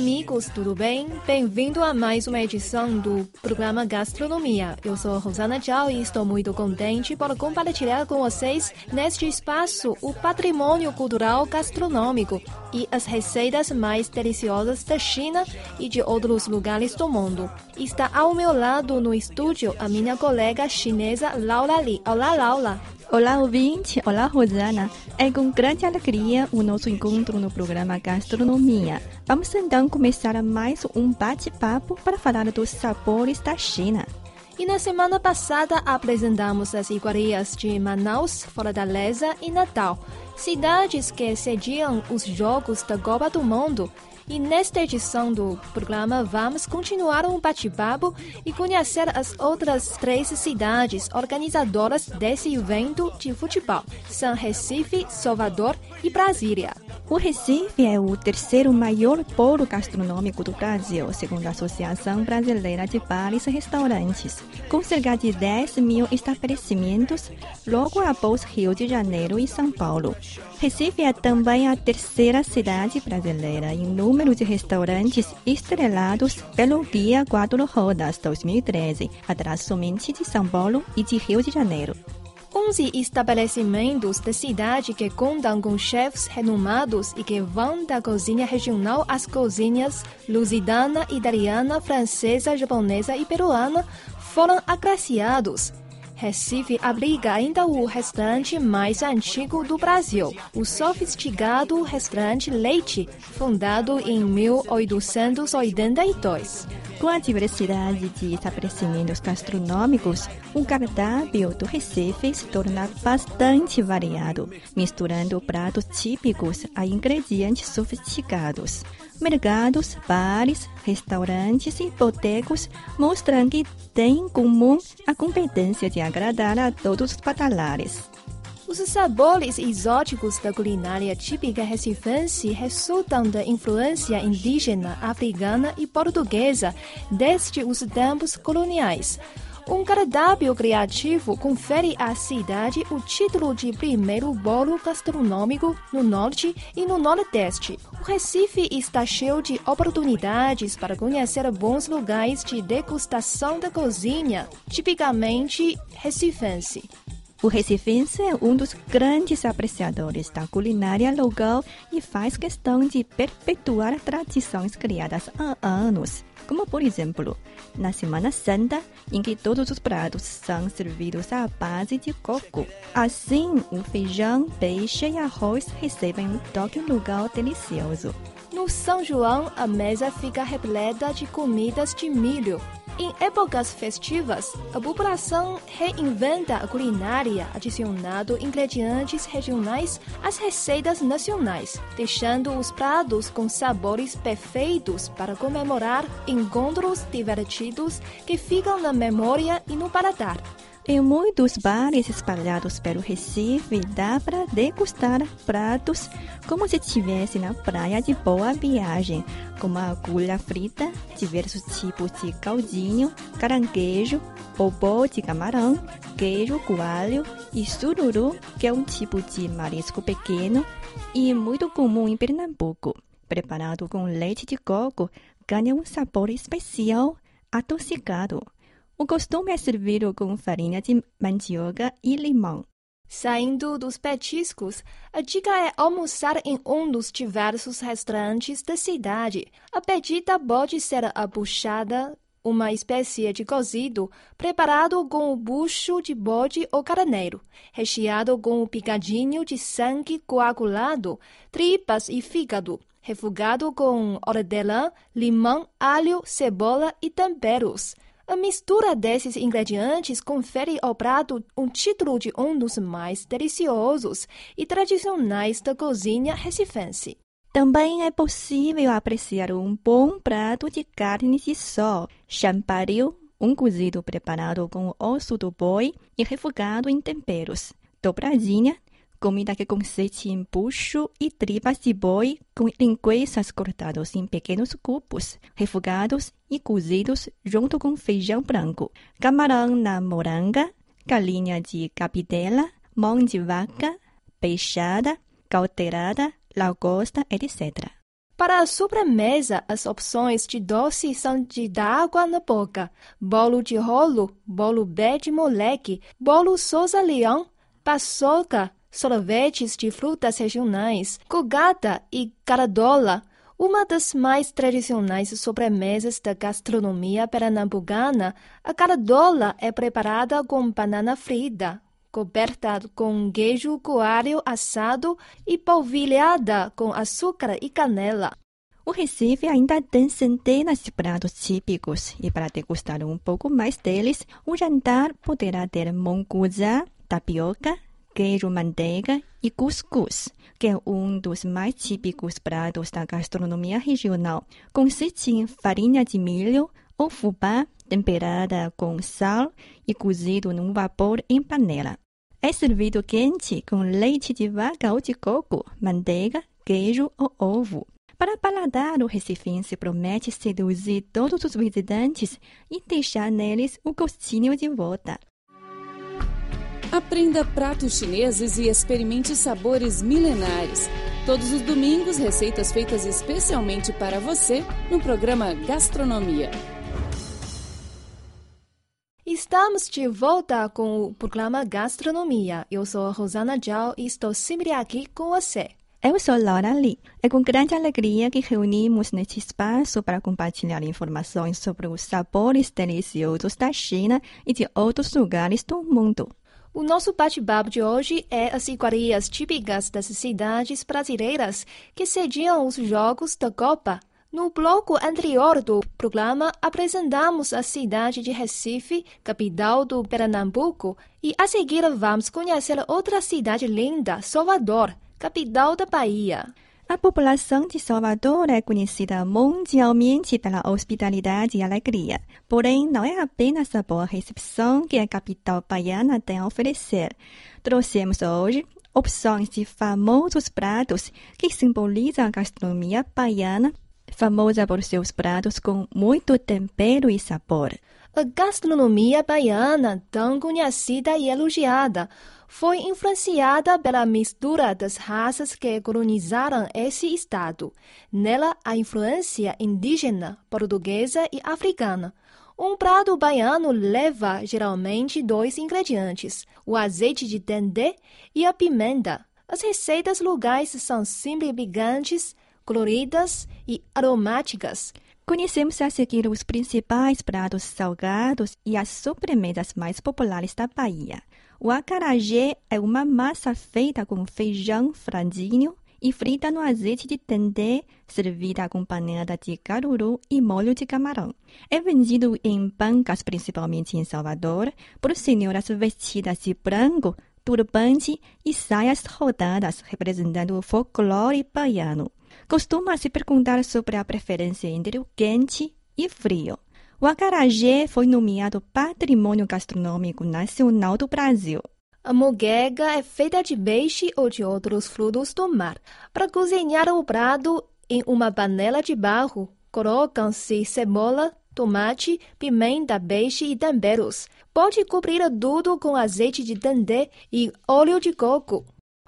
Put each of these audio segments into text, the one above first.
Amigos, tudo bem? Bem-vindo a mais uma edição do programa Gastronomia. Eu sou Rosana Zhao e estou muito contente por compartilhar com vocês neste espaço o patrimônio cultural gastronômico e as receitas mais deliciosas da China e de outros lugares do mundo. Está ao meu lado no estúdio a minha colega chinesa Laura Li. Olá, Laura. Olá, ouvinte! Olá, Rosana! É com grande alegria o nosso encontro no programa Gastronomia. Vamos então começar mais um bate-papo para falar dos sabores da China. E na semana passada apresentamos as iguarias de Manaus, Fortaleza e Natal, cidades que sediam os Jogos da Copa do Mundo. E nesta edição do programa vamos continuar um bate-papo e conhecer as outras três cidades organizadoras desse evento de futebol: São Recife, Salvador e Brasília. O Recife é o terceiro maior polo gastronômico do Brasil, segundo a Associação Brasileira de Bares e Restaurantes, com cerca de 10 mil estabelecimentos, logo após Rio de Janeiro e São Paulo. Recife é também a terceira cidade brasileira em número de restaurantes estrelados pelo Guia Quatro Rodas 2013, atrás somente de São Paulo e de Rio de Janeiro. 11 estabelecimentos da cidade que contam com chefes renomados e que vão da cozinha regional às cozinhas lusitana, italiana, francesa, japonesa e peruana foram agraciados. Recife abriga ainda o restaurante mais antigo do Brasil, o sofisticado restaurante Leite, fundado em 1882. Com a diversidade de estabelecimentos gastronômicos, o cardápio do Recife se torna bastante variado, misturando pratos típicos a ingredientes sofisticados. Mercados, bares, restaurantes e botecos mostram que têm em comum a competência de agradar a todos os patalares. Os sabores exóticos da culinária típica recifense resultam da influência indígena, africana e portuguesa desde os tempos coloniais. Um cardápio criativo confere à cidade o título de primeiro bolo gastronômico no norte e no nordeste. O Recife está cheio de oportunidades para conhecer bons lugares de degustação da cozinha, tipicamente recifense. O recifense é um dos grandes apreciadores da culinária local e faz questão de perpetuar tradições criadas há anos, como por exemplo, na Semana Santa, em que todos os pratos são servidos à base de coco. Assim, o feijão, peixe e arroz recebem um toque local delicioso. No São João, a mesa fica repleta de comidas de milho. Em épocas festivas, a população reinventa a culinária, adicionando ingredientes regionais às receitas nacionais, deixando os pratos com sabores perfeitos para comemorar encontros divertidos que ficam na memória e no paladar. Em muitos bares espalhados pelo Recife, dá para degustar pratos como se estivesse na praia de boa viagem, como agulha frita, diversos tipos de caldinho, caranguejo, bobó de camarão, queijo coalho e sururu, que é um tipo de marisco pequeno e muito comum em Pernambuco. Preparado com leite de coco, ganha um sabor especial, adocicado. O costume é servido com farinha de mandioca e limão. Saindo dos petiscos, a dica é almoçar em um dos diversos restaurantes da cidade. A pedida pode ser a buchada, uma espécie de cozido preparado com o bucho de bode ou carneiro, recheado com um picadinho de sangue coagulado, tripas e fígado, refogado com hortelã, limão, alho, cebola e temperos. A mistura desses ingredientes confere ao prato um título de um dos mais deliciosos e tradicionais da cozinha recifense. Também é possível apreciar um bom prato de carne de sol, champariu, um cozido preparado com osso do boi e refogado em temperos. Dobradinha, comida que consiste em bucho e tripas de boi com linguiças cortadas em pequenos cubos, refogados e cozidos junto com feijão branco, camarão na moranga, galinha de capidela, mão de vaca, peixada, caldeirada, lagosta, etc. Para a sobremesa, as opções de doce são de dar água na boca, bolo de rolo, bolo bé de moleque, bolo Souza Leão, paçoca, sorvetes de frutas regionais, cogata e caradola, uma das mais tradicionais sobremesas da gastronomia pernambucana, a caradola é preparada com banana frita, coberta com queijo coalho assado e polvilhada com açúcar e canela. O Recife ainda tem centenas de pratos típicos e para degustar um pouco mais deles, o jantar poderá ter monguzá, tapioca, queijo manteiga e cuscuz, que é um dos mais típicos pratos da gastronomia regional. Consiste em farinha de milho ou fubá temperada com sal e cozido num vapor em panela. É servido quente com leite de vaca ou de coco, manteiga, queijo ou ovo. Para paladar, o recifense promete seduzir todos os visitantes e deixar neles o gostinho de volta. Aprenda pratos chineses e experimente sabores milenares. Todos os domingos, receitas feitas especialmente para você no programa Gastronomia. Estamos de volta com o programa Gastronomia. Eu sou a Rosana Zhao e estou sempre aqui com você. Eu sou Laura Lee. É com grande alegria que reunimos neste espaço para compartilhar informações sobre os sabores deliciosos da China e de outros lugares do mundo. O nosso bate-papo de hoje é as iguarias típicas das cidades brasileiras que sediam os Jogos da Copa no bloco anterior do programa, apresentamos a cidade de Recife, capital do Pernambuco, e a seguir vamos conhecer outra cidade linda, Salvador, capital da Bahia. A população de Salvador é conhecida mundialmente pela hospitalidade e alegria. Porém, não é apenas a boa recepção que a capital baiana tem a oferecer. Trouxemos hoje opções de famosos pratos que simbolizam a gastronomia baiana famosa por seus pratos com muito tempero e sabor. A gastronomia baiana, tão conhecida e elogiada, foi influenciada pela mistura das raças que colonizaram esse estado. Nela, a influência indígena, portuguesa e africana. Um prato baiano leva geralmente dois ingredientes: o azeite de dendê e a pimenta. As receitas locais são sempre picantes, coloridas e aromáticas. Conhecemos a seguir os principais pratos salgados e as sobremesas mais populares da Bahia. O acarajé é uma massa feita com feijão franzinho e frita no azeite de dendê, servida acompanhada de caruru e molho de camarão. É vendido em bancas, principalmente em Salvador, por senhoras vestidas de branco, turbante e saias rodadas, representando o folclore baiano costuma se perguntar sobre a preferência entre o quente e frio. O acarajé foi nomeado Patrimônio Gastronômico Nacional do Brasil. A moquega é feita de peixe ou de outros frutos do mar. Para cozinhar o prato em uma panela de barro, colocam-se cebola, tomate, pimenta, peixe e temperos. Pode cobrir tudo com azeite de dendê e óleo de coco.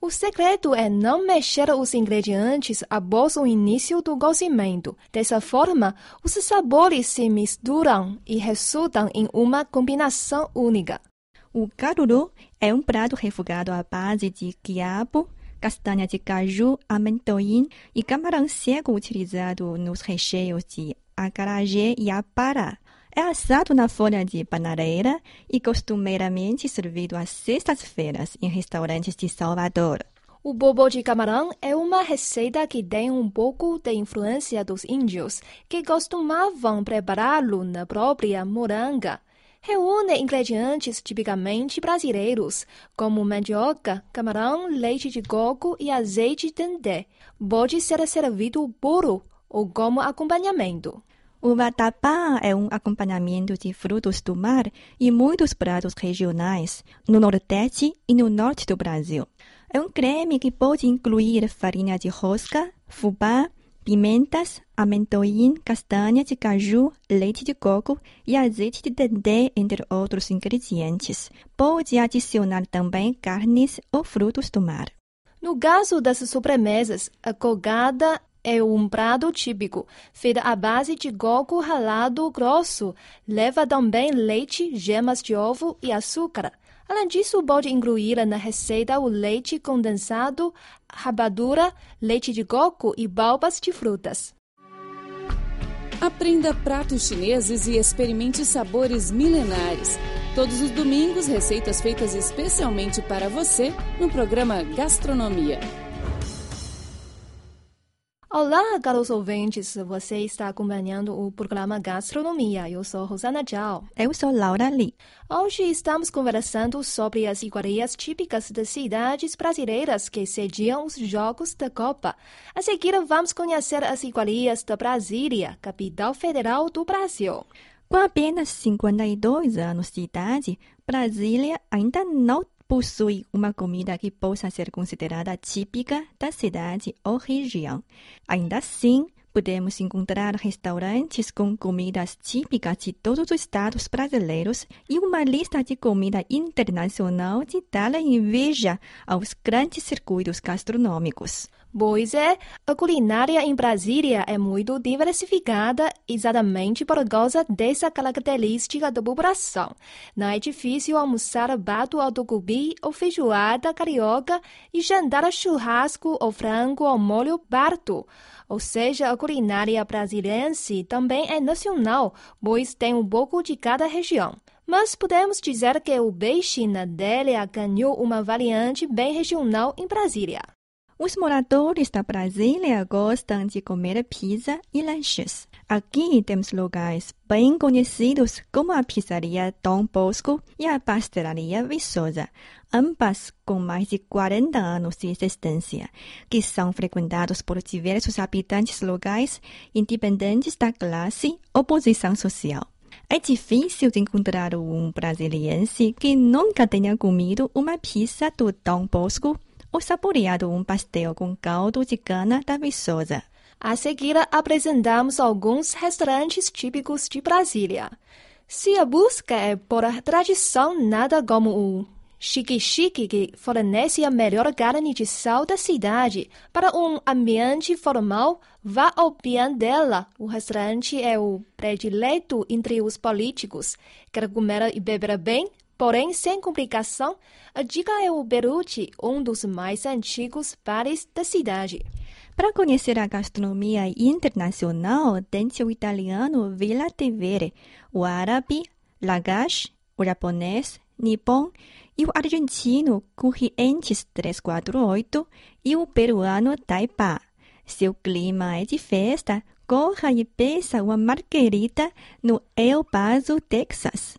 O segredo é não mexer os ingredientes após o início do cozimento. Dessa forma, os sabores se misturam e resultam em uma combinação única. O caruru é um prato refogado à base de quiabo, castanha de caju, amendoim e camarão seco utilizado nos recheios de acarajé e apará. É assado na folha de bananeira e costumeiramente servido às sextas-feiras em restaurantes de Salvador. O bobo de camarão é uma receita que tem um pouco de influência dos índios, que costumavam prepará-lo na própria moranga. Reúne ingredientes tipicamente brasileiros, como mandioca, camarão, leite de coco e azeite de dendê. Pode ser servido puro ou como acompanhamento. O vatapá é um acompanhamento de frutos do mar e muitos pratos regionais no Nordeste e no Norte do Brasil. É um creme que pode incluir farinha de rosca, fubá, pimentas, amendoim, castanha de caju, leite de coco e azeite de dendê, entre outros ingredientes. Pode adicionar também carnes ou frutos do mar. No caso das sobremesas, a cogada é um prato típico, feito à base de coco ralado grosso. Leva também leite, gemas de ovo e açúcar. Além disso, pode incluir na receita o leite condensado, rapadura, leite de coco e balbas de frutas. Aprenda pratos chineses e experimente sabores milenares. Todos os domingos, receitas feitas especialmente para você no programa Gastronomia. Olá, caros ouvintes. Você está acompanhando o programa Gastronomia. Eu sou Rosana Zhao. Eu sou Laura Lee. Hoje estamos conversando sobre as iguarias típicas das cidades brasileiras que sediam os Jogos da Copa. A seguir, vamos conhecer as iguarias da Brasília, capital federal do Brasil. Com apenas 52 anos de idade, Brasília ainda não possui uma comida que possa ser considerada típica da cidade ou região. Ainda assim, podemos encontrar restaurantes com comidas típicas de todos os estados brasileiros e uma lista de comida internacional de dar inveja aos grandes circuitos gastronômicos. Pois é, a culinária em Brasília é muito diversificada exatamente por causa dessa característica da população. Não é difícil almoçar bato ao tucupi ou feijoada carioca e jantar churrasco ou frango ao molho barto. Ou seja, a culinária brasiliense também é nacional, pois tem um pouco de cada região. Mas podemos dizer que o peixe na Délia ganhou uma variante bem regional em Brasília. Os moradores da Brasília gostam de comer pizza e lanches. Aqui temos lugares bem conhecidos como a pizzaria Dom Bosco e a pastelaria Viçosa, ambas com mais de 40 anos de existência, que são frequentados por diversos habitantes locais, independentes da classe ou posição social. É difícil de encontrar um brasiliense que nunca tenha comido uma pizza do Dom Bosco ou saboreado um pastel com caldo de cana da Viçosa. A seguir, apresentamos alguns restaurantes típicos de Brasília. Se a busca é por tradição, nada como o Chique Chique, que fornece a melhor carne de sal da cidade. Para um ambiente formal, vá ao dela. O restaurante é o predileto entre os políticos. Quer comer e beber bem? Porém, sem complicação, a dica é o Beruti, um dos mais antigos bares da cidade. Para conhecer a gastronomia internacional, tem-se o italiano Villa Tevere, o árabe Lagash, o japonês Nippon e o argentino Corrientes 348 e o peruano Taipa. Seu clima é de festa, corra e peça uma margarita no El Paso, Texas.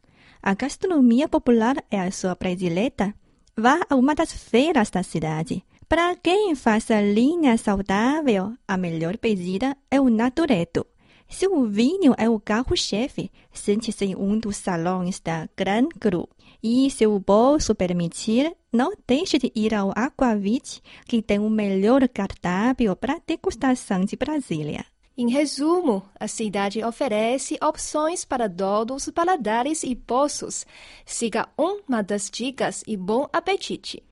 A gastronomia popular é a sua predileta. Vá a uma das feiras da cidade. Para quem faça linha saudável, a melhor pedida é o natureto. Se o vinho é o carro-chefe, sente-se em um dos salões da Gran Cru. E se o bolso permitir, não deixe de ir ao Aquavit, que tem o melhor cardápio para degustação de Brasília. Em resumo, a cidade oferece opções para todos os paladares e poços. Siga uma das dicas e bom apetite.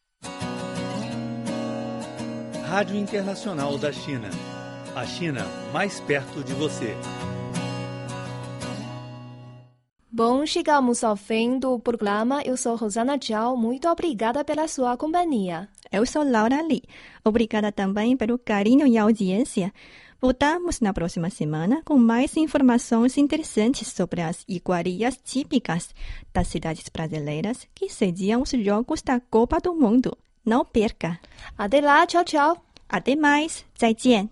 Rádio Internacional da China. A China mais perto de você. Bom, chegamos ao fim do programa. Eu sou Rosana Zhao. Muito obrigada pela sua companhia. Eu sou Laura Lee. Obrigada também pelo carinho e audiência. Voltamos na próxima semana com mais informações interessantes sobre as iguarias típicas das cidades brasileiras que sediam os Jogos da Copa do Mundo. Não perca! Até lá, tchau, tchau. Até mais, 再见。